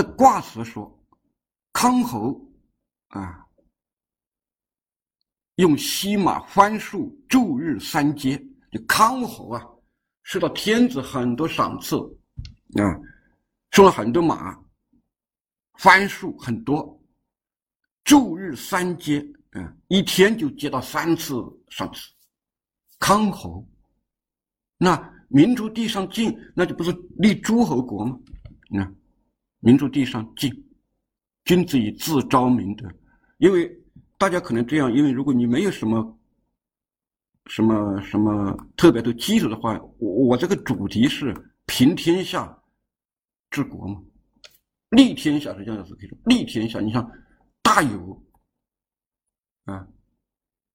的卦辞说：“康侯啊，用西马翻树，昼日三接。就康侯啊，受到天子很多赏赐啊，送了很多马，番薯很多，昼日三接，嗯，一天就接到三次赏赐。康侯，那民族地上敬，那就不是立诸侯国吗？那民族地上敬，君子以自昭明德。因为大家可能这样，因为如果你没有什么什么什么特别的基础的话，我我这个主题是平天下治国嘛。立天下是这样子可以说，立天下，你像大有啊，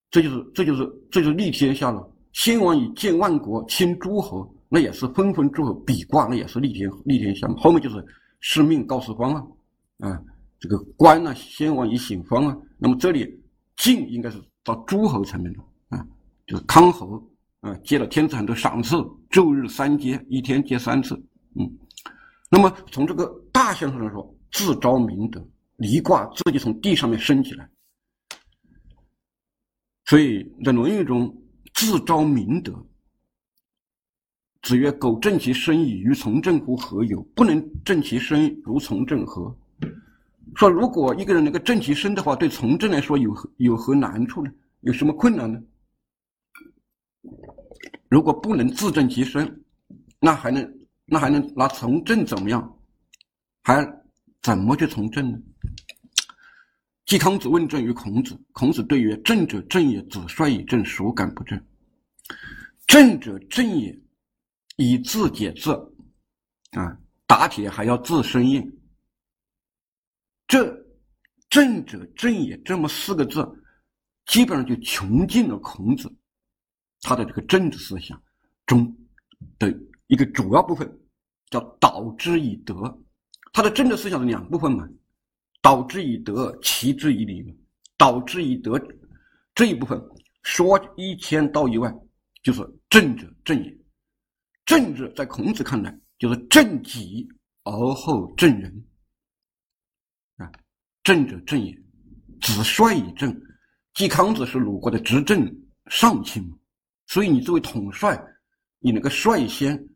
这就是这就是这就是立天下了。先王以建万国，亲诸侯，那也是分封诸侯。比卦那也是立天立天下嘛。后面就是是命告四方啊，啊，这个官呢，先王以醒方啊。那么这里晋应该是到诸侯层面了啊，就是康侯啊，接了天子很多赏赐，昼日三接，一天接三次，嗯。那么从这个大象上来说，自招明德，离卦自己从地上面升起来。所以在《论语》中，自招明德。子曰：“苟正其身矣，于从政乎何有？不能正其身，如从政何？”说如果一个人能够正其身的话，对从政来说有何有何难处呢？有什么困难呢？如果不能自正其身，那还能？那还能拿从政怎么样？还怎么去从政呢？季康子问政于孔子，孔子对曰：“正者正也，子帅以正，孰敢不正？正者正也，以字解字。啊，打铁还要自身硬。这正者正也这么四个字，基本上就穷尽了孔子他的这个政治思想中的。一个主要部分叫导之以德，他的政治思想是两部分嘛，导之以德，齐之以礼。导之以德这一部分说一千道一万，就是正者正也。政治在孔子看来就是正己而后正人啊，正者正也。子帅以正，季康子是鲁国的执政上卿所以你作为统帅，你能够率先。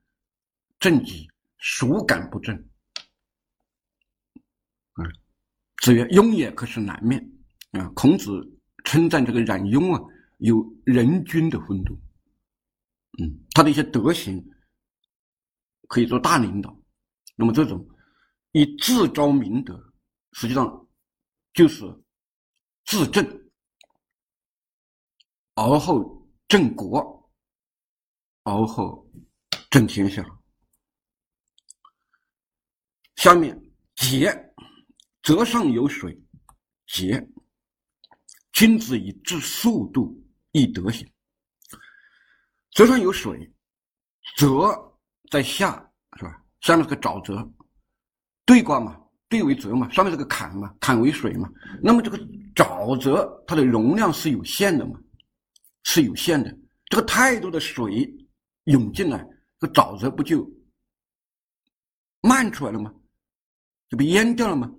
正己，孰敢不正？啊，子曰：“庸也，可是南面。”啊，孔子称赞这个冉雍啊，有人君的风度。嗯，他的一些德行可以做大领导。那么，这种以自招明德，实际上就是自正，而后正国，而后正天下。下面节，泽上有水，节。君子以治速度，易德行。泽上有水，泽在下是吧？下面是个沼泽，兑卦嘛，兑为泽嘛，上面是个坎嘛，坎为水嘛。那么这个沼泽它的容量是有限的嘛？是有限的。这个太多的水涌进来，这个沼泽不就漫出来了吗？就被淹掉了吗？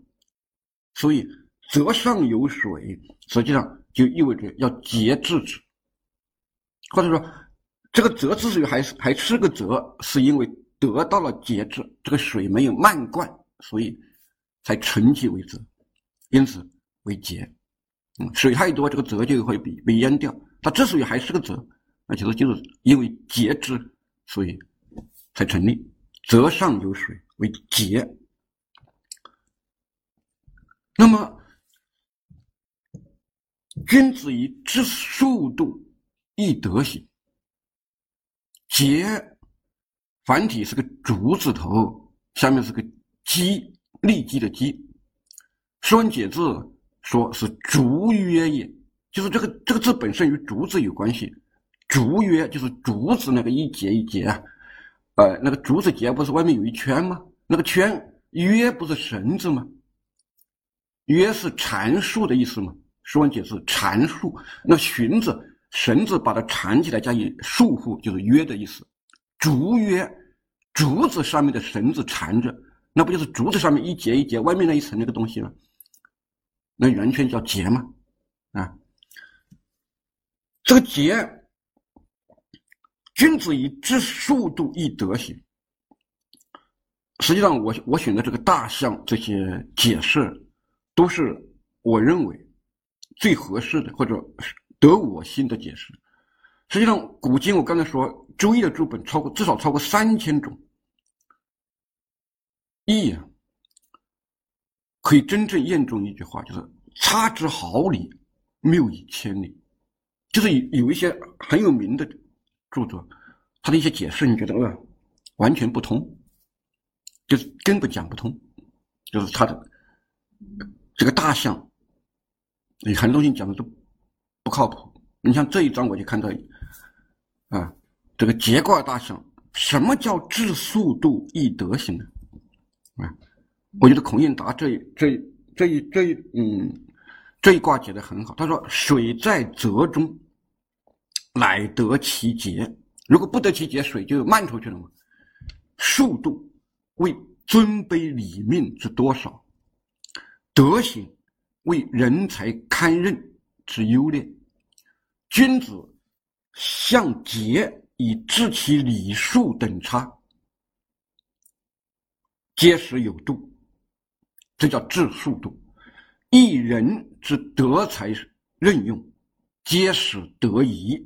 所以泽上有水，实际上就意味着要节制之，或者说这个泽之所以还是还是个泽，是因为得到了节制，这个水没有漫灌，所以才成其为泽，因此为节。嗯，水太多，这个泽就会被被淹掉。它之所以还是个泽，那其实就是因为节制，所以才成立。泽上有水为节。那么，君子以知速度，易德行。节，繁体是个竹字头，下面是个鸡，立基的基。说文解字说是竹约也，就是这个这个字本身与竹子有关系。竹约就是竹子那个一节一节啊，呃，那个竹子节不是外面有一圈吗？那个圈约不是绳子吗？约是缠束的意思吗？说文解字缠束，那荀子绳子把它缠起来加以束缚，就是约的意思。竹约，竹子上面的绳子缠着，那不就是竹子上面一节一节，外面那一层那个东西吗？那圆圈叫节吗？啊，这个节，君子以知速度以德行。实际上，我我选的这个大象这些解释，都是我认为最合适的或者得我心的解释。实际上，古今我刚才说《周易》的注本超过至少超过三千种，易啊，可以真正验证一句话，就是“差之毫厘，谬以千里”。就是有有一些很有名的著作，他的一些解释，你觉得呃完全不通。就是根本讲不通，就是他的这个大象，你很多东西讲的都不靠谱。你像这一章，我就看到啊，这个节卦大象，什么叫治速度易德行呢？啊，我觉得孔颖达这这这一这一嗯这一卦解的很好。他说：“水在泽中，乃得其节。如果不得其节，水就漫出去了嘛。速度。”为尊卑礼命之多少，德行为人才堪任之优劣。君子向节以知其礼数等差，皆时有度，这叫治速度。一人之德才任用，皆使得宜，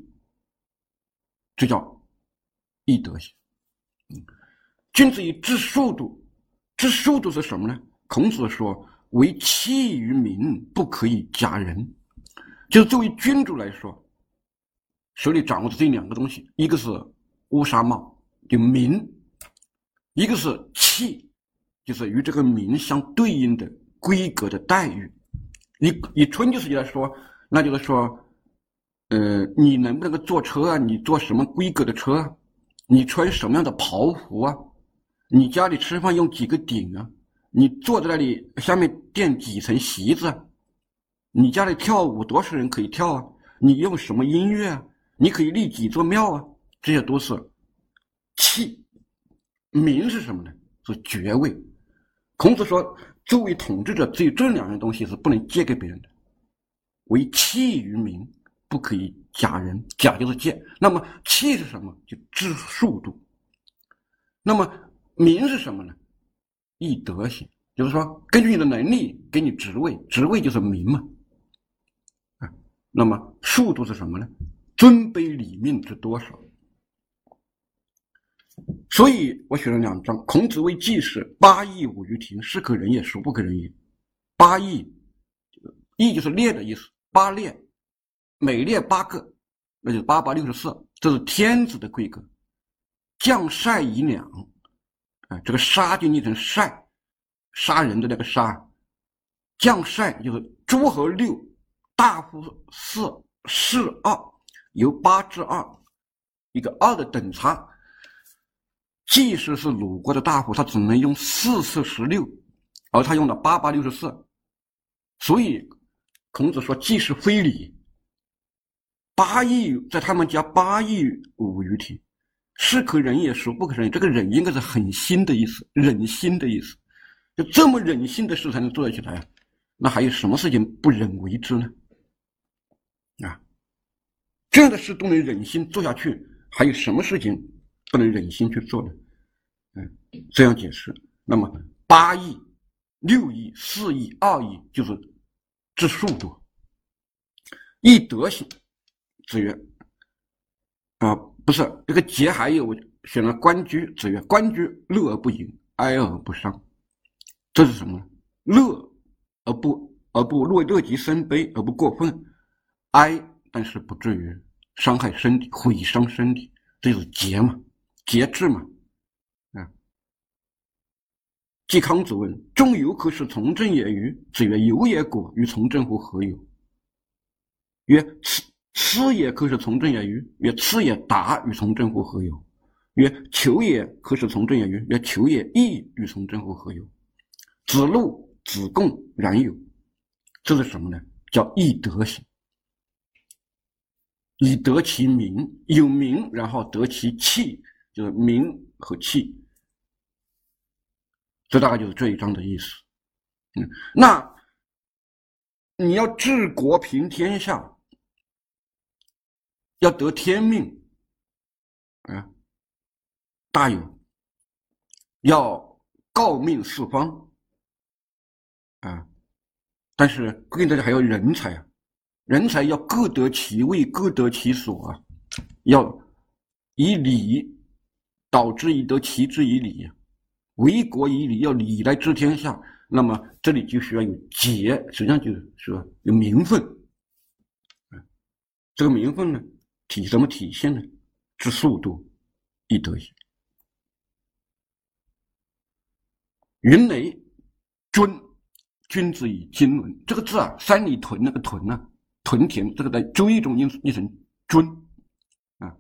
这叫易德行。君子以知速度，知速度是什么呢？孔子说：“为器于民，不可以假人。”就作为君主来说，手里掌握的这两个东西，一个是乌纱帽，就民；一个是器，就是与这个民相对应的规格的待遇。以以春秋时期来说，那就是说，呃，你能不能够坐车啊？你坐什么规格的车？你穿什么样的袍服啊？你家里吃饭用几个鼎啊？你坐在那里下面垫几层席子？啊你家里跳舞多少人可以跳啊？你用什么音乐啊？你可以立几座庙啊？这些都是器。名是什么呢？是爵位。孔子说，作为统治者，只有这两样东西是不能借给别人的。为器于民，不可以假人。假就是借。那么器是什么？就知速度。那么。名是什么呢？易德行，就是说，根据你的能力给你职位，职位就是名嘛。那么速度是什么呢？尊卑礼命之多少？所以我选了两章。孔子谓季氏：“八佾舞于庭，是可忍也，孰不可忍也？”八佾，佾就是列的意思，八列，每列八个，那就是八八六十四，这是天子的规格。将帅以两。啊，这个杀就念成帅，杀人的那个杀，将帅就是诸侯六，大夫四，四二，由八至二，一个二的等差。即使是鲁国的大夫，他只能用四四十六，而他用了八八六十四，所以孔子说：“即是非礼。”八佾在他们家八佾舞于庭。是可忍也，孰不可忍？这个忍应该是狠心的意思，忍心的意思。就这么忍心的事才能做得起来，那还有什么事情不忍为之呢？这样的事都能忍心做下去，还有什么事情不能忍心去做呢？嗯，这样解释。那么八亿、六亿、四亿、二亿，就是治数多。易德行，子曰啊。不是这个节还有我选了关雎，子曰：“关雎，乐而不淫，哀而不伤。”这是什么呢？乐而不而不乐乐极生悲而不过分，哀但是不至于伤害身体、毁伤身体，这就是节嘛，节制嘛。啊。季康子问：“仲由可使从政也与？”子曰：“有也果，与从政乎何有？”曰：“此。”吃也可使从政也与？曰：吃也达与从政乎何有？曰：求也可使从政也与？曰：求也义与从政乎何有？子路、子贡然有。这是什么呢？叫易德行，以得其名，有名然后得其器，就是名和器。这大概就是这一章的意思。嗯，那你要治国平天下，要得天命，啊，大有要告命四方，啊，但是更大家还要人才啊，人才要各得其位，各得其所啊，要以礼导之以德，齐之以礼，为国以礼，要礼来治天下。那么这里就需要有节，实际上就是说有名分。这个名分呢，体怎么体现呢？知速度，亦得也。云雷尊君子以经纶，这个字啊，三里屯那个屯呢，屯田，这个在周易中念念成尊啊，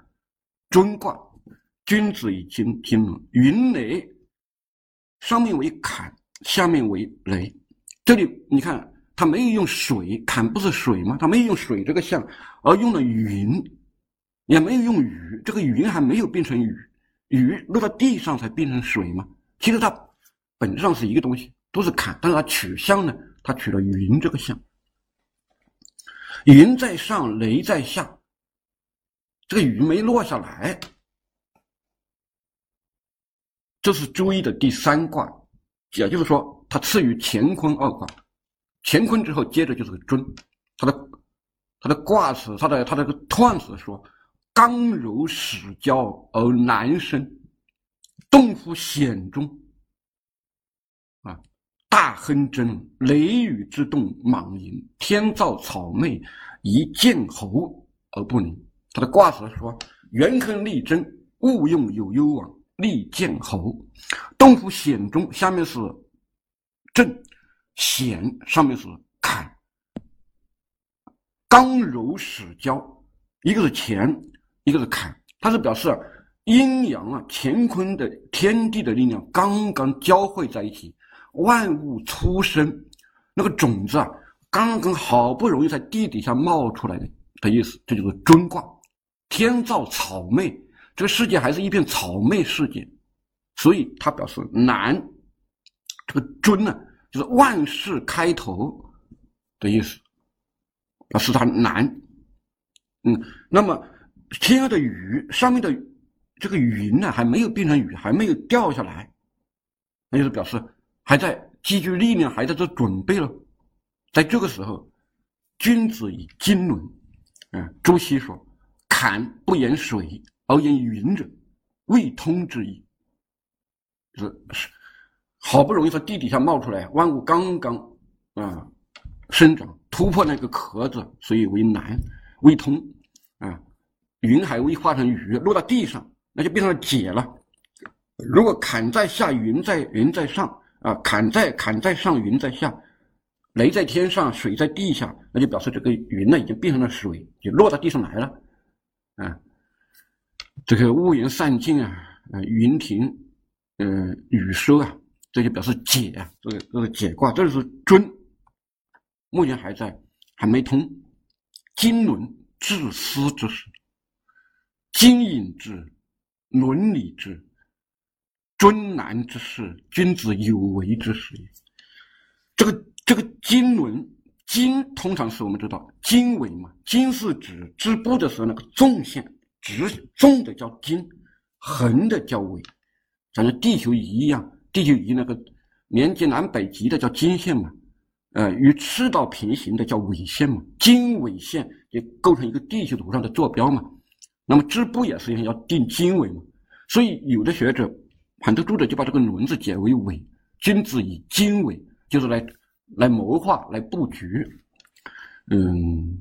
尊卦，君子以经经纶。云雷上面为坎。下面为雷，这里你看，他没有用水，坎不是水吗？他没有用水这个象，而用了云，也没有用雨，这个云还没有变成雨，雨落到地上才变成水嘛。其实它本质上是一个东西，都是坎，但是它取象呢，它取了云这个象。云在上，雷在下，这个雨没落下来，这是周易的第三卦。也就是说，它次于乾坤二卦，乾坤之后接着就是个尊，它的它的卦辞，它的它的个彖辞说：刚柔始交而难生，动乎险中。大亨真，雷雨之动莽淫，天造草昧，宜见侯而不宁。他的卦辞说：元亨利贞，勿用有攸往。利见侯，动乎险中，下面是正险，上面是坎，刚柔始交，一个是乾，一个是坎，它是表示阴阳啊，乾坤的天地的力量刚刚交汇在一起，万物初生，那个种子啊，刚刚好不容易在地底下冒出来的的意思，这就是尊卦，天造草昧。这个世界还是一片草昧世界，所以它表示难。这个“尊”呢，就是万事开头的意思，表示它难。嗯，那么天上的雨，上面的这个云呢，还没有变成雨，还没有掉下来，那就是表示还在积聚力量，还在做准备了。在这个时候，君子以经纶。嗯，朱熹说：“坎不言水。”而言云者，未通之意，就是是好不容易从地底下冒出来，万物刚刚啊生长突破那个壳子，所以为难，未通啊。云还未化成雨，落到地上，那就变成了解了。如果坎在下，云在云在上啊，坎在坎在上，云在下，雷在天上，水在地下，那就表示这个云呢已经变成了水，就落到地上来了啊。这个乌云散尽啊，呃，云停，呃，雨收啊，这就表示解啊，这个这个解卦，这是尊，目前还在，还没通，经纶自私之事，经营之，伦理之，尊难之事，君子有为之事也。这个这个经纶，经通常是我们知道经纬嘛，经是指织布的时候那个纵线。直纵的叫经，横的叫纬，像地球仪一样，地球仪那个连接南北极的叫经线嘛，呃，与赤道平行的叫纬线嘛，经纬线就构成一个地球图上的坐标嘛。那么织布也是一样要定经纬嘛，所以有的学者，很多读者就把这个“轮”字解为纬，君子以经纬，就是来来谋划、来布局。嗯，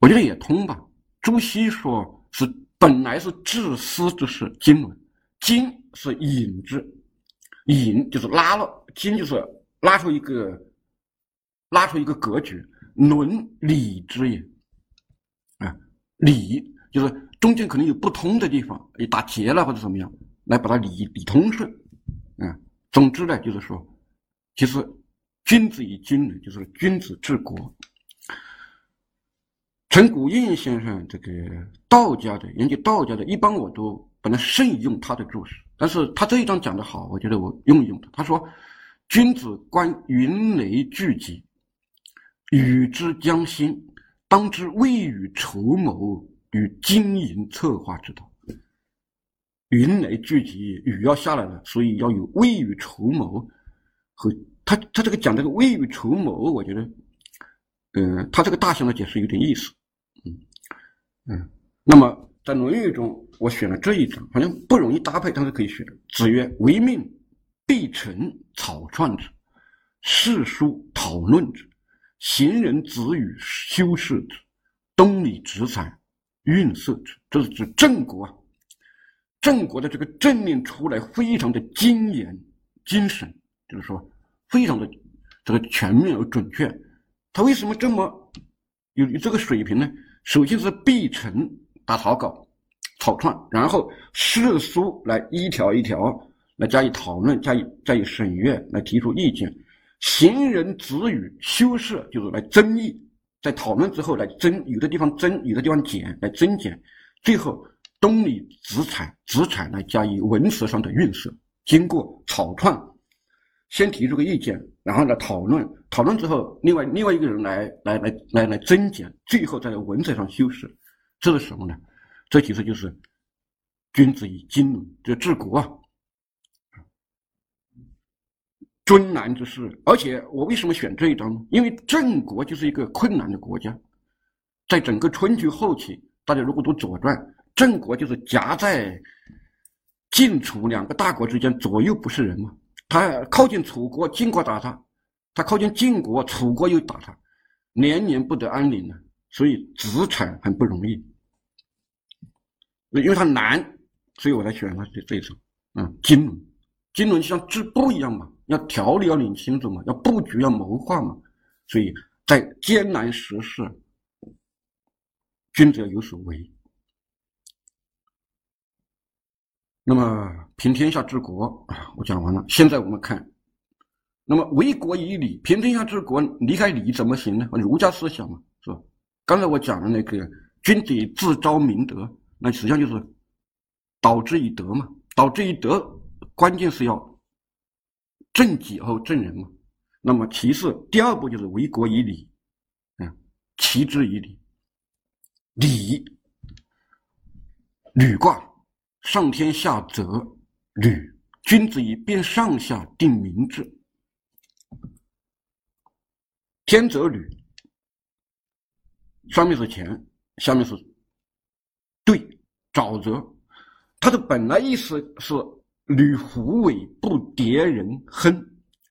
我觉得也通吧。朱熹说。是本来是治思之事，经纶，经是引之，引就是拉了，经就是拉出一个，拉出一个格局，伦理之也，啊，理就是中间可能有不通的地方，也打结了或者怎么样，来把它理理通顺，啊，总之呢，就是说，其实君子以经纶，就是君子治国。陈谷应先生这个道家的研究道家的，一般我都本来慎用他的注释，但是他这一章讲的好，我觉得我用一用。他说：“君子观云雷聚集，与之将心，当知未雨绸缪与经营策划之道。云雷聚集，雨要下来了，所以要有未雨绸缪和他他这个讲这个未雨绸缪，我觉得，嗯，他这个大象的解释有点意思，嗯嗯，那么。”在《论语》中，我选了这一章，好像不容易搭配，但是可以选。子曰：“为命，必成草创之；世书讨论之；行人子语修饰之；东里直采运色之。”这是指郑国啊。郑国的这个政令出来非常的精严、精神，就是说非常的这个全面而准确。他为什么这么有这个水平呢？首先是必成。打草稿、草创，然后世书来一条一条来加以讨论、加以加以审阅、来提出意见；行人子语修饰，就是来争议，在讨论之后来增，有的地方增，有的地方减，来增减；最后东里子采，子采来加以文辞上的润色。经过草创，先提出个意见，然后来讨论，讨论之后，另外另外一个人来来来来来增减，最后在文字上修饰。这是什么呢？这其实就是君子以经纶，就治国啊，尊难之事。而且我为什么选这一章呢？因为郑国就是一个困难的国家，在整个春秋后期，大家如果读《左传》，郑国就是夹在晋楚两个大国之间，左右不是人嘛。他靠近楚国，晋国打他；他靠近晋国，楚国又打他，年年不得安宁呢。所以子产很不容易。因为他难，所以我才选了这这一首。嗯，经纶，经纶就像织布一样嘛，要条理要理清楚嘛，要布局要谋划嘛。所以在艰难时事，君子要有所为。那么平天下治国啊，我讲完了。现在我们看，那么为国以礼，平天下治国离开礼怎么行呢？儒家思想嘛，是吧？刚才我讲的那个君子自昭明德。那实际上就是导之以德嘛，导之以德，关键是要正己后正人嘛。那么其次，第二步就是为国以礼，嗯，齐之以礼。礼，履卦，上天下泽履。君子以辨上下，定民志。天则履，上面是钱，下面是。对，沼泽，它的本来意思是履虎尾，不迭人亨，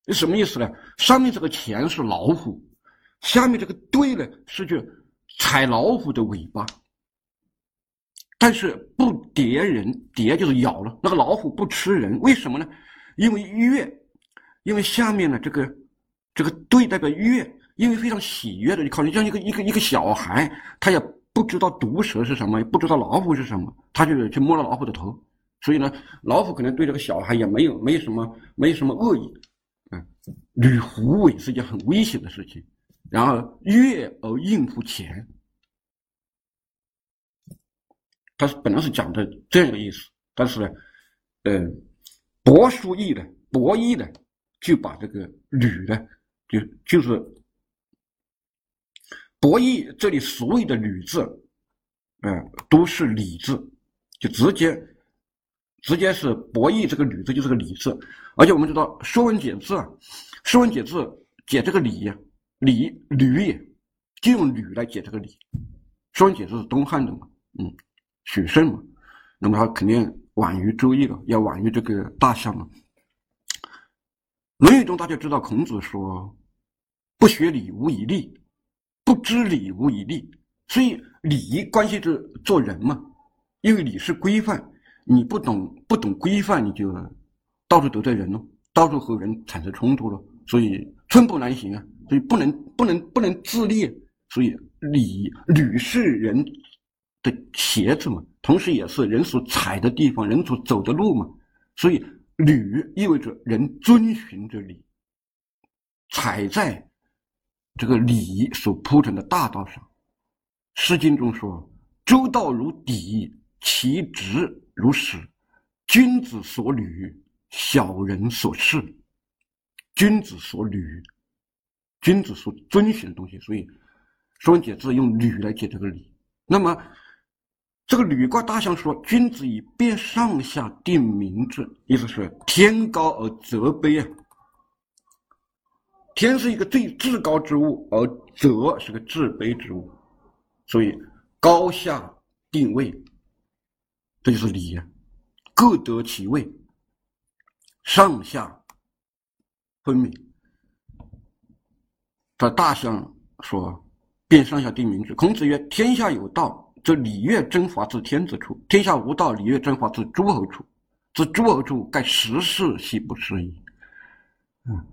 什么意思呢？上面这个钱是老虎，下面这个对呢是去踩老虎的尾巴，但是不叠人，叠就是咬了那个老虎不吃人，为什么呢？因为悦，因为下面呢这个这个对代表悦，因为非常喜悦的，你考虑像一个一个一个小孩，他也。不知道毒蛇是什么，也不知道老虎是什么，他就去摸了老虎的头，所以呢，老虎可能对这个小孩也没有没什么没什么恶意，嗯，捋虎尾是一件很危险的事情，然后悦而应付钱，他本来是讲的这样一个意思，但是呢，呃，博书义的博弈的就把这个吕呢，就就是。博弈这里所有的“吕”字，嗯，都是“礼”字，就直接直接是博弈这个“吕”字就是个“礼”字，而且我们知道《说文解字》啊，《说文解字》解这个“礼”，礼吕也，就用“吕”来解这个“礼”。《说文解字》是东汉的嘛，嗯，许慎嘛，那么他肯定晚于《周易了，要晚于这个大象嘛。《论语》中大家知道，孔子说：“不学礼，无以立。”不知礼无以立，所以礼关系着做人嘛。因为礼是规范，你不懂不懂规范，你就到处得罪人喽，到处和人产生冲突了。所以寸步难行啊。所以不能不能不能自立。所以礼履是人的鞋子嘛，同时也是人所踩的地方，人所走的路嘛。所以履意味着人遵循着礼，踩在。这个礼所铺成的大道上，《诗经》中说：“周道如砥，其直如矢，君子所履，小人所视。君子所履，君子所遵循的东西，所以《说文解字》用“履”来解这个“礼”。那么，这个履卦大象说：“君子以辨上下，定民志。”意思是天高而则卑啊。天是一个最至高之物，而泽是个至卑之物，所以高下定位，这就是礼啊，各得其位，上下分明。这大象说：“辨上下，定民志。”孔子曰：“天下有道，则礼乐征伐自天子处；天下无道，礼乐征伐自诸侯处。自诸侯处，盖十世兮不失矣。”嗯。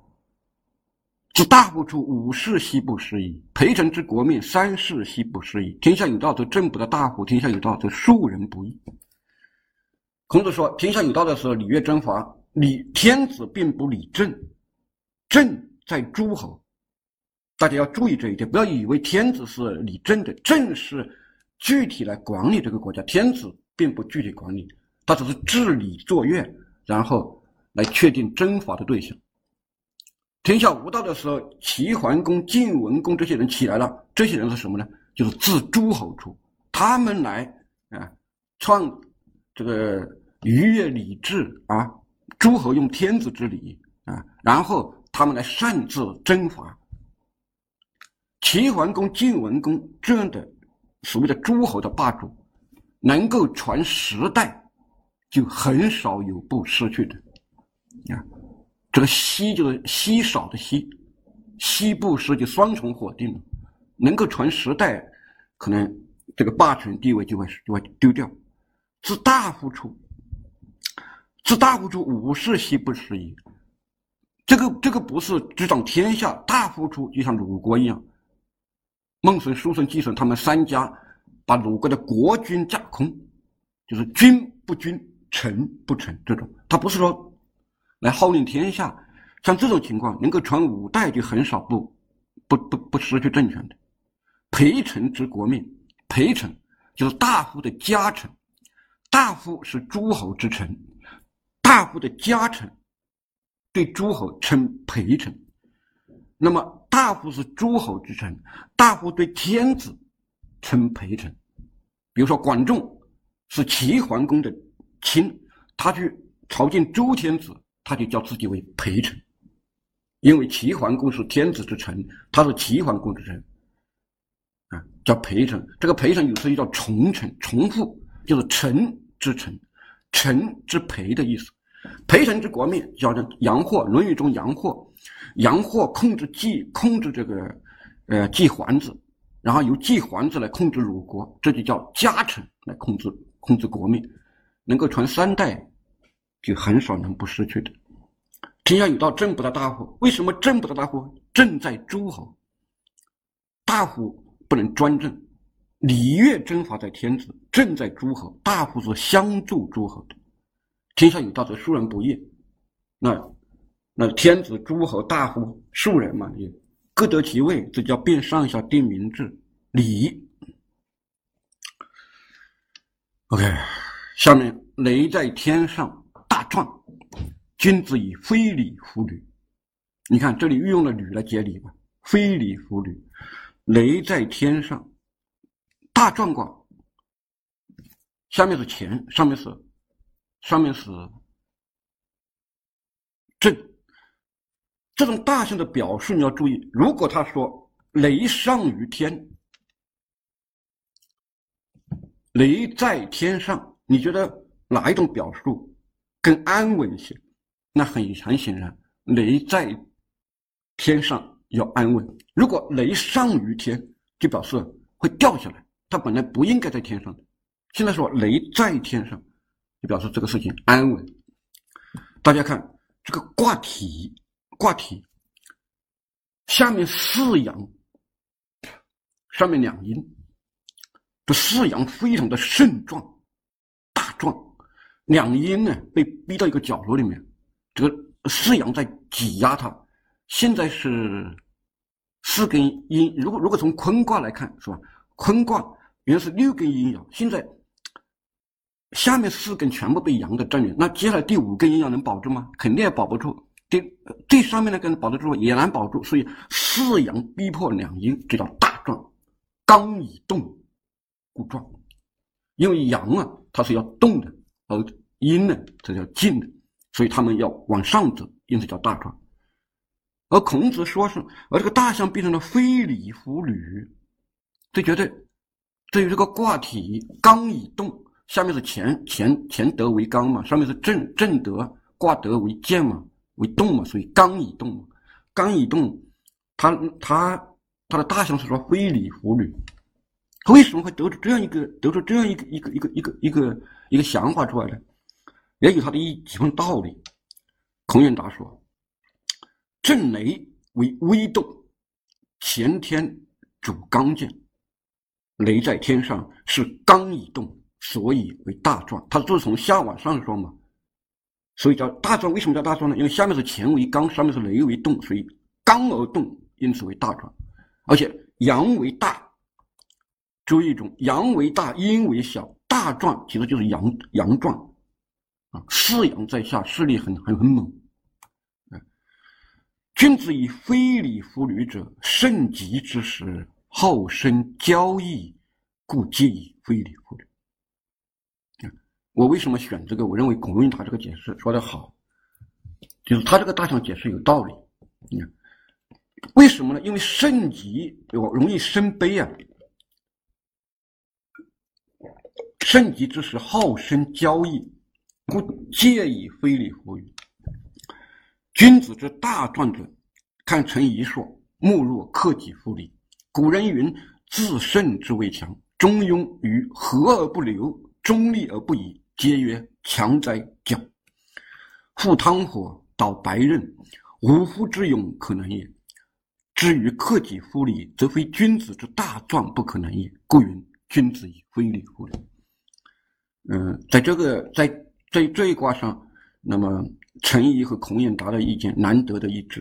自大夫处，五世兮不失矣；陪臣之国命，三世兮不失矣。天下有道，则政不得大夫；天下有道，则庶人不义。孔子说：“天下有道的时候，礼乐征伐，礼天子并不理政，政在诸侯。大家要注意这一点，不要以为天子是理政的，政是具体来管理这个国家。天子并不具体管理，他只是治理作乐，然后来确定征伐的对象。”天下无道的时候，齐桓公、晋文公这些人起来了。这些人是什么呢？就是自诸侯出，他们来啊，创这个逾越礼制啊，诸侯用天子之礼啊，然后他们来擅自征伐。齐桓公、晋文公这样的所谓的诸侯的霸主，能够传十代，就很少有不失去的啊。这个稀就是稀少的稀，稀不失就双重否定，能够传十代，可能这个霸权地位就会就会丢掉。自大夫出，自大夫出，五世稀不失矣。这个这个不是执掌天下，大夫出就像鲁国一样，孟孙、叔孙、季孙他们三家把鲁国的国君架空，就是君不君，臣不臣这种，他不是说。来号令天下，像这种情况能够传五代就很少不，不不不失去政权的。陪臣之国命，陪臣就是大夫的家臣，大夫是诸侯之臣，大夫的家臣对诸侯称陪臣。那么大夫是诸侯之臣，大夫对天子称陪臣。比如说管仲是齐桓公的亲，他去朝见周天子。他就叫自己为陪臣，因为齐桓公是天子之臣，他是齐桓公之臣，啊，叫陪臣。这个陪臣有时又叫重臣，重复就是臣之臣，臣之陪的意思。陪臣之国命，叫做杨霍，《论语》中杨霍，杨霍控制季，控制这个呃季桓子，然后由季桓子来控制鲁国，这就叫家臣来控制控制国命，能够传三代，就很少能不失去的。天下有道，政不得大夫。为什么政不得大夫？正在诸侯，大夫不能专政。礼乐征伐在天子，正在诸侯，大夫是相助诸侯的。天下有道，则庶人不义。那那天子、诸侯、大夫、庶人嘛，也各得其位，这叫变上下，定民制。礼。OK，下面雷在天上，大壮。君子以非礼服履，你看这里运用了履来解礼吧。非礼服履，雷在天上，大壮卦。下面是乾，上面是，上面是正。这种大象的表述你要注意。如果他说雷上于天，雷在天上，你觉得哪一种表述更安稳一些？那很很显然，雷在天上要安稳。如果雷上于天，就表示会掉下来。它本来不应该在天上的。现在说雷在天上，就表示这个事情安稳。大家看这个卦体，卦体下面四阳，上面两阴，这四阳非常的盛壮、大壮，两阴呢被逼到一个角落里面。这个四阳在挤压它，现在是四根阴。如果如果从坤卦来看，是吧？坤卦原是六根阴阳，现在下面四根全部被阳的占领，那接下来第五根阴阳能保住吗？肯定也保不住。这最上面那根保得住也难保住，所以四阳逼迫两阴，这叫大壮。刚以动故壮，因为阳啊，它是要动的，而阴呢，它叫静的，所以他们要往上走，因此叫大壮。而孔子说是，而这个大象变成了非礼弗履，这绝对对于这个卦体刚以动。下面是乾乾乾德为刚嘛，上面是震震德卦德为健嘛，为动嘛，所以刚以动嘛，刚以动，他他他的大象是说非礼弗履，为什么会得出这样一个得出这样一个一个一个一个一个一个想法出来呢？也有他的一几分道理。孔颖达说：“震雷为微动，乾天主刚健，雷在天上是刚以动。”所以为大壮，他就是从下往上说嘛，所以叫大壮。为什么叫大壮呢？因为下面是乾为刚，上面是雷为动，所以刚而动，因此为大壮。而且阳为大，注意一种阳为大，阴为小，大壮其实就是阳阳壮啊。四阳在下，势力很很很猛。君子以非礼弗履者，盛极之时，好生交易，故皆以非礼弗履。我为什么选这个？我认为孔融他这个解释说的好，就是他这个大象解释有道理。你看，为什么呢？因为盛极我容易生悲啊，盛极之时好生交易，故借以非礼弗履。君子之大壮者，看陈颐说：“莫若克己复礼。”古人云：“自胜之谓强，中庸于和而不流，中立而不移。”皆曰强哉教，赴汤火，蹈白刃，无夫之勇可能也。至于克己复礼，则非君子之大壮不可能也。故云：君子以非礼乎礼。嗯，在这个在在这一卦上，那么陈颐和孔颖达的意见难得的一致。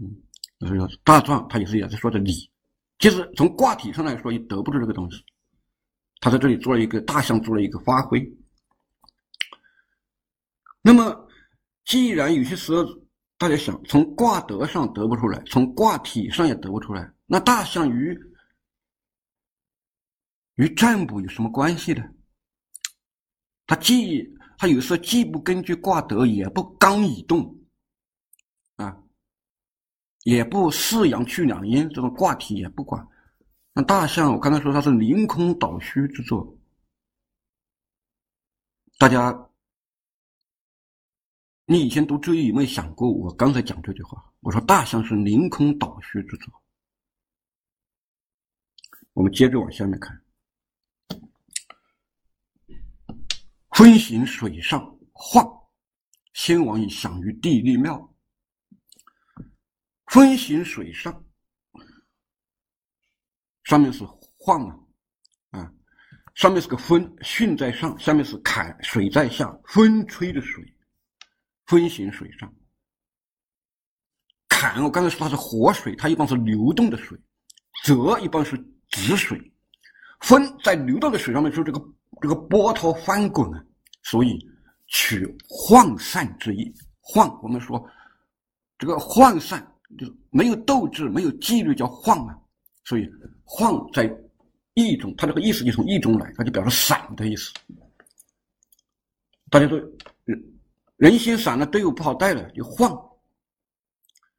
嗯，就是说大壮他也是也是说的礼，其实从卦体上来说也得不出这个东西。他在这里做了一个大象，做了一个发挥。那么，既然有些时候大家想从卦德上得不出来，从卦体上也得不出来，那大象与与占卜有什么关系呢？它既它有时候既不根据卦德，也不刚以动，啊，也不四阳去两阴，这种卦体也不管。那大象，我刚才说它是凌空倒虚之作，大家。你以前读《周易》有没有想过我刚才讲这句话？我说大象是凌空倒虚之作。我们接着往下面看，分行水上晃，先王以享于地利庙。分行水上，上面是晃啊，啊，上面是个风，巽在上，下面是坎，水在下，风吹的水。分行水上，坎我刚才说它是活水，它一般是流动的水；泽一般是止水。风在流动的水上面，就这个这个波涛翻滚啊，所以取涣散之意。涣我们说这个涣散就是没有斗志、没有纪律，叫涣啊。所以涣在意中，它这个意思就从意中来，它就表示散的意思。大家都。人心散了，队伍不好带了，就晃。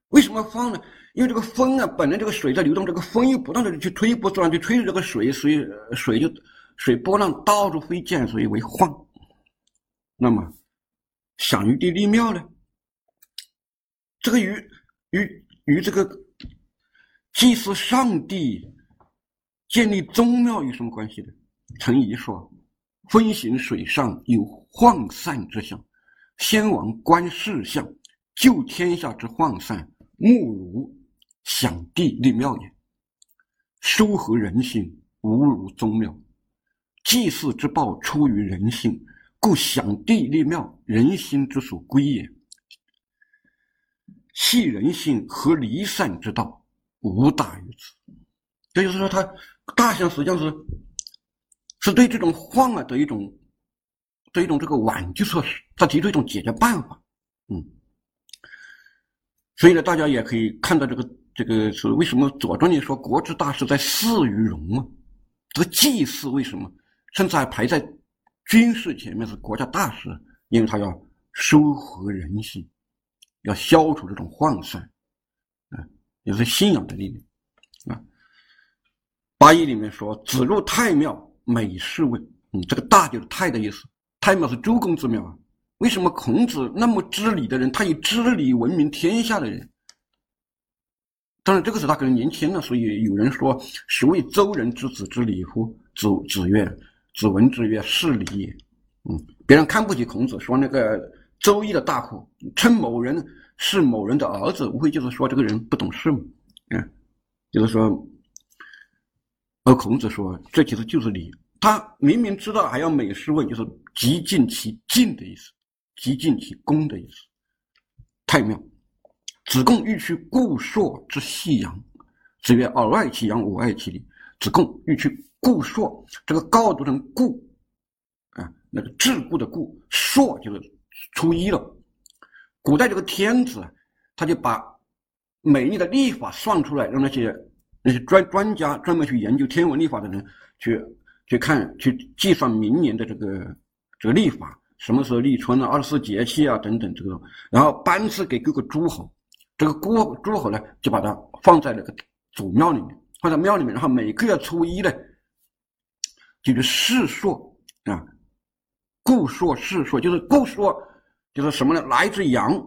为什么晃呢？因为这个风啊，本来这个水在流动，这个风又不断的去推波助澜，去推着这个水，所以水就水波浪到处飞溅，所以为晃。那么，享于地利庙呢？这个与与与这个祭祀上帝、建立宗庙有什么关系呢？陈颐说：“风行水上，有涣散之象。”先王观世象，救天下之涣散，莫如享地立庙也。收合人心，无如宗庙。祭祀之报出于人性，故享地立庙，人心之所归也。弃人性和离散之道，无大于此。这就是说，他大象实际上是是对这种晃啊的一种的一种这个挽救措施，他提出一种解决办法。嗯，所以呢，大家也可以看到这个这个是为什么《左传》里说国之大事在祀于戎啊？这个祭祀为什么甚至还排在军事前面是国家大事？因为他要收合人心，要消除这种涣散，啊，也是信仰的力量啊。八义里面说：“子入太庙，每事问。”嗯，这个“大”就是“太”的意思。太庙是周公之庙啊。为什么孔子那么知礼的人，他以知礼闻名天下的人？当然，这个时候他可能年轻了，所以有人说：“是谓周人之子之礼乎？”子子曰：“子闻之曰：是礼也。”嗯，别人看不起孔子，说那个周易的大户称某人是某人的儿子，无非就是说这个人不懂事嘛。嗯，就是说，而孔子说，这其实就是礼。他明明知道还要美事问，就是极尽其敬的意思。极尽其功的意思。太庙，子贡欲去固朔之细阳，子曰：“尔爱其阳，我爱其礼。”子贡欲去固朔，这个“告”读成“固”，啊，那个桎梏的“固”，朔就是初一了。古代这个天子，他就把每年的历法算出来，让那些那些专专家专门去研究天文历法的人去去看去计算明年的这个这个历法。什么时候立春了，二十四节气啊，等等这个，然后颁赐给各个诸侯，这个诸诸侯呢，就把它放在那个祖庙里面，放在庙里面，然后每个月初一呢，就是世朔啊，故朔世朔，就是故朔，就是什么呢？来自羊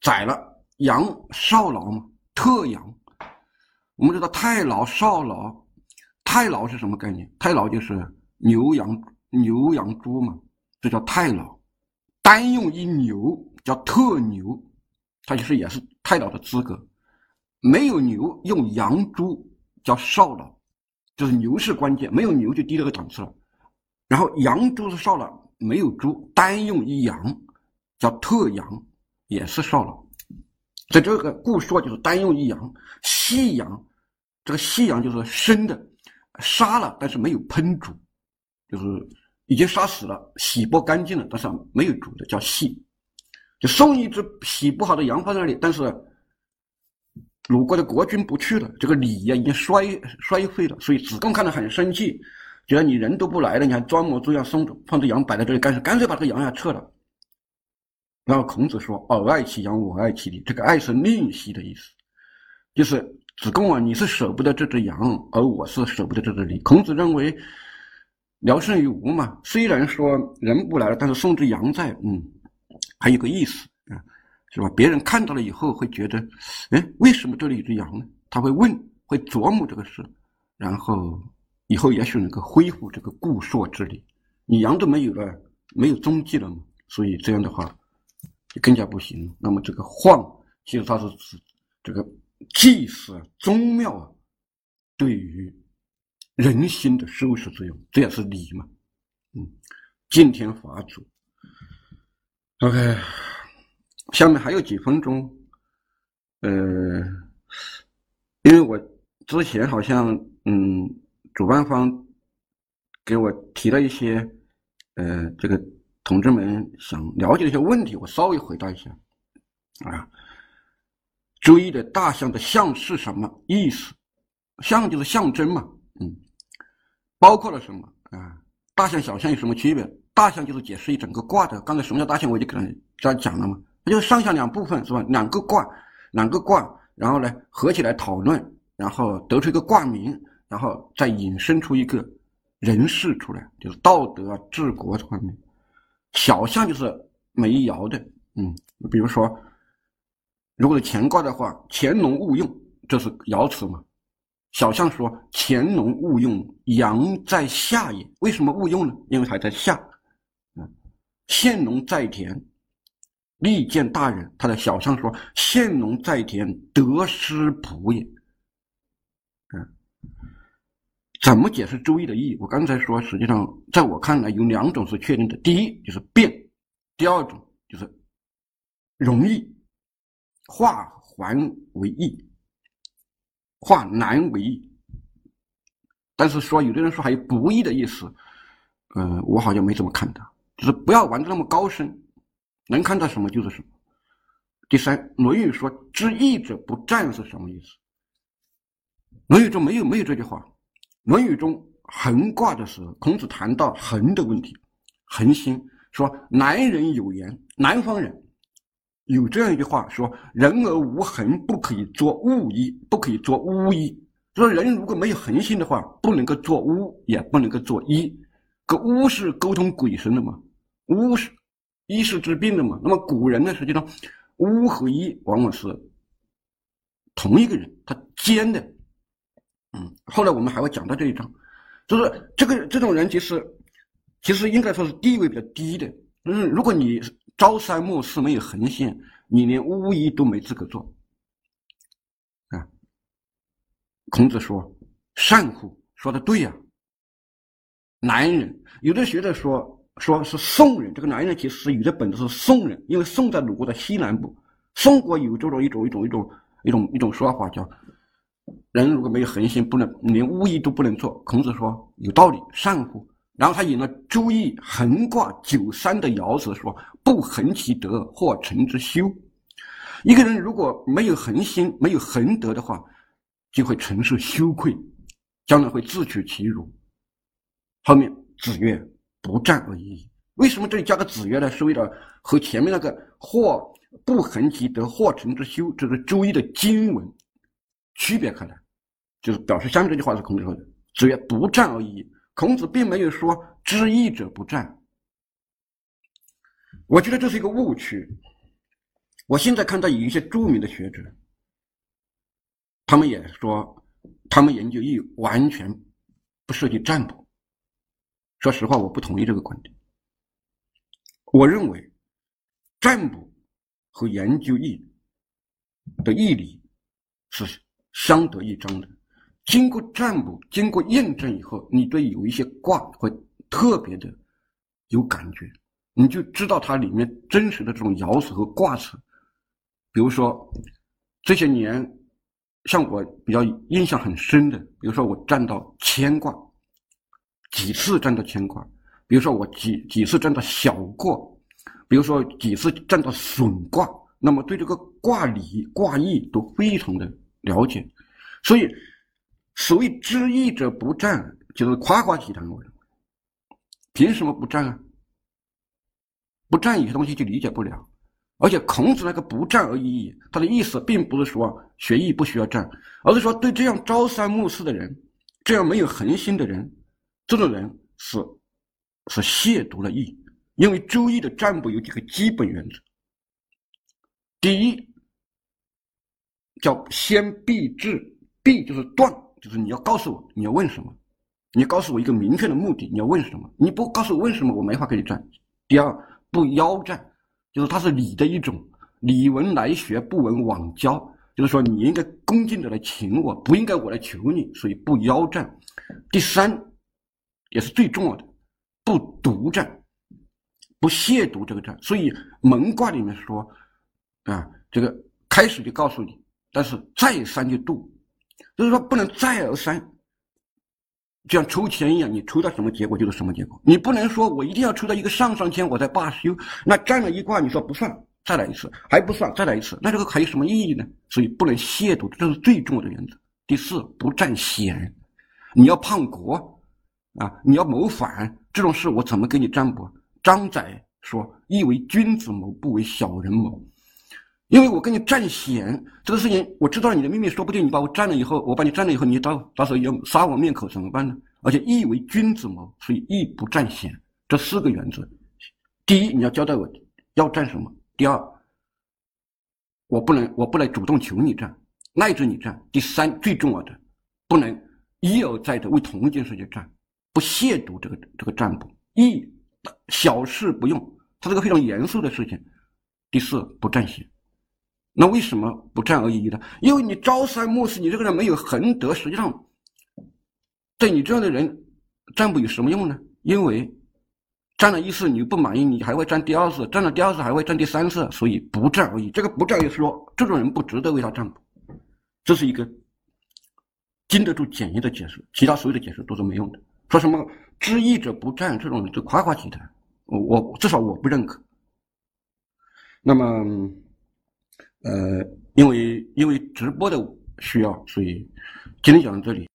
宰了羊少劳嘛，特羊。我们知道太劳少劳，太劳是什么概念？太劳就是牛羊牛羊猪嘛。这叫太老，单用一牛叫特牛，它其实也是太老的资格。没有牛用羊猪叫少老，就是牛是关键，没有牛就低了个档次了。然后羊猪是少老，没有猪单用一羊叫特羊，也是少老。在这个故说就是单用一羊，细羊，这个细羊就是生的，杀了但是没有烹煮，就是。已经杀死了，洗剥干净了，但是没有煮的，叫细。就送一只洗不好的羊放在那里，但是鲁国的国君不去了，这个礼呀已经衰衰废了，所以子贡看了很生气，觉得你人都不来了，你还装模作样送放着羊摆在这里干什？干脆把这个羊呀撤了。然后孔子说：“尔爱其羊，我爱其礼。”这个爱是吝惜的意思，就是子贡啊，你是舍不得这只羊，而我是舍不得这只礼。孔子认为。聊胜于无嘛，虽然说人不来了，但是送只羊在，嗯，还有个意思啊，是吧？别人看到了以后会觉得，哎，为什么这里有只羊呢？他会问，会琢磨这个事，然后以后也许能够恢复这个固朔之礼。你羊都没有了，没有踪迹了嘛，所以这样的话就更加不行。那么这个晃，其实它是指这个祭祀宗庙啊，对于。人心的收拾作用，这也是礼嘛。嗯，敬天法祖。OK，下面还有几分钟。呃，因为我之前好像嗯，主办方给我提了一些呃，这个同志们想了解的一些问题，我稍微回答一下。啊，注意的大象的象是什么意思？象就是象征嘛。嗯。包括了什么啊？大象、小象有什么区别？大象就是解释一整个卦的。刚才什么叫大象，我就跟大家讲了嘛。它就是上下两部分，是吧？两个卦，两个卦，然后呢合起来讨论，然后得出一个卦名，然后再引申出一个人事出来，就是道德啊、治国这方面。小象就是没爻的，嗯，比如说，如果是乾卦的话，乾隆勿用，这是爻辞嘛。小象说：“乾隆勿用，阳在下也。为什么勿用呢？因为还在下。嗯，献农在田，利见大人。他的小象说：献农在田，得失仆也。嗯，怎么解释周易的意义？我刚才说，实际上在我看来有两种是确定的：第一就是变，第二种就是容易化繁为易。”化难为易，但是说有的人说还有不易的意思，嗯，我好像没怎么看到。就是不要玩的那么高深，能看到什么就是什么。第三，《论语》说“知义者不战”是什么意思？《论语》中没有没有这句话，《论语》中横卦的时候，孔子谈到横的问题，恒心说：“南人有言，南方人有这样一句话说：‘人而无恒，不可以作物衣，不可以作巫衣。’说人如果没有恒心的话，不能够做巫，也不能够做医。个巫是沟通鬼神的嘛，巫是医是治病的嘛。那么古人呢，实际上。”巫和医往往是同一个人，他兼的，嗯，后来我们还会讲到这一章，就是这个这种人其实其实应该说是地位比较低的，嗯，如果你朝三暮四没有横线，你连巫医都没资格做，啊，孔子说善乎，说的对呀，男人有的学者说。说是宋人，这个男人其实有的本质是宋人，因为宋在鲁国的西南部，宋国有这种一种一种一种一种一种说法，叫人如果没有恒心，不能连巫医都不能做。孔子说有道理，善乎。然后他引了《周易》横卦九三的爻辞，说不恒其德，或成之休。一个人如果没有恒心，没有恒德的话，就会承受羞愧，将来会自取其辱。后面子曰。不战而已。为什么这里加个子曰呢？是为了和前面那个“或不恒其德，或成之修”这个周易的经文区别开来，就是表示下面这句话是孔子说的：“子曰不战而已。”孔子并没有说“知义者不战”。我觉得这是一个误区。我现在看到有一些著名的学者，他们也说，他们研究义完全不涉及占卜。说实话，我不同意这个观点。我认为，占卜和研究易的义理是相得益彰的。经过占卜，经过验证以后，你对有一些卦会特别的有感觉，你就知道它里面真实的这种爻辞和卦辞。比如说，这些年，像我比较印象很深的，比如说我占到乾卦。几次占到乾卦，比如说我几几次占到小过，比如说几次占到损卦，那么对这个卦理卦意都非常的了解，所以所谓知义者不占，就是夸夸其谈。我认为，凭什么不占啊？不占有些东西就理解不了，而且孔子那个不占而已，他的意思并不是说学艺不需要占，而是说对这样朝三暮四的人，这样没有恒心的人。这种人是是亵渎了义，因为周易的占卜有几个基本原则。第一，叫先必至，必就是断，就是你要告诉我你要问什么，你要告诉我一个明确的目的，你要问什么，你不告诉我问什么，我没法给你占。第二，不邀战，就是它是礼的一种，礼闻来学，不闻往交，就是说你应该恭敬的来请我，不应该我来求你，所以不邀战。第三。也是最重要的，不独占，不亵渎这个占。所以蒙卦里面说，啊，这个开始就告诉你，但是再三就度，就是说不能再而三，就像抽签一样，你抽到什么结果就是什么结果。你不能说我一定要抽到一个上上签我再罢休，那占了一卦你说不算，再来一次还不算，再来一次，那这个还有什么意义呢？所以不能亵渎，这是最重要的原则。第四，不占险，你要叛国。啊！你要谋反这种事，我怎么给你占卜？张载说：“亦为君子谋，不为小人谋。”因为我跟你占险，这个事情我知道了你的秘密，说不定你把我占了以后，我把你占了以后，你到到时候要杀我灭口怎么办呢？而且义为君子谋，所以义不占险。这四个原则：第一，你要交代我要占什么；第二，我不能我不能主动求你占，赖着你占；第三，最重要的，不能一而再的为同一件事情占。不亵渎这个这个占卜，义小事不用，它是个非常严肃的事情。第四，不占险。那为什么不占而已呢？因为你朝三暮四，你这个人没有恒德，实际上，对你这样的人，占卜有什么用呢？因为占了一次你不满意，你还会占第二次，占了第二次还会占第三次，所以不占而已。这个不占，就是说这种人不值得为他占卜，这是一个经得住检验的解释，其他所有的解释都是没用的。说什么知义者不占，这种人就夸夸其谈，我至少我不认可。那么，呃，因为因为直播的需要，所以今天讲到这里。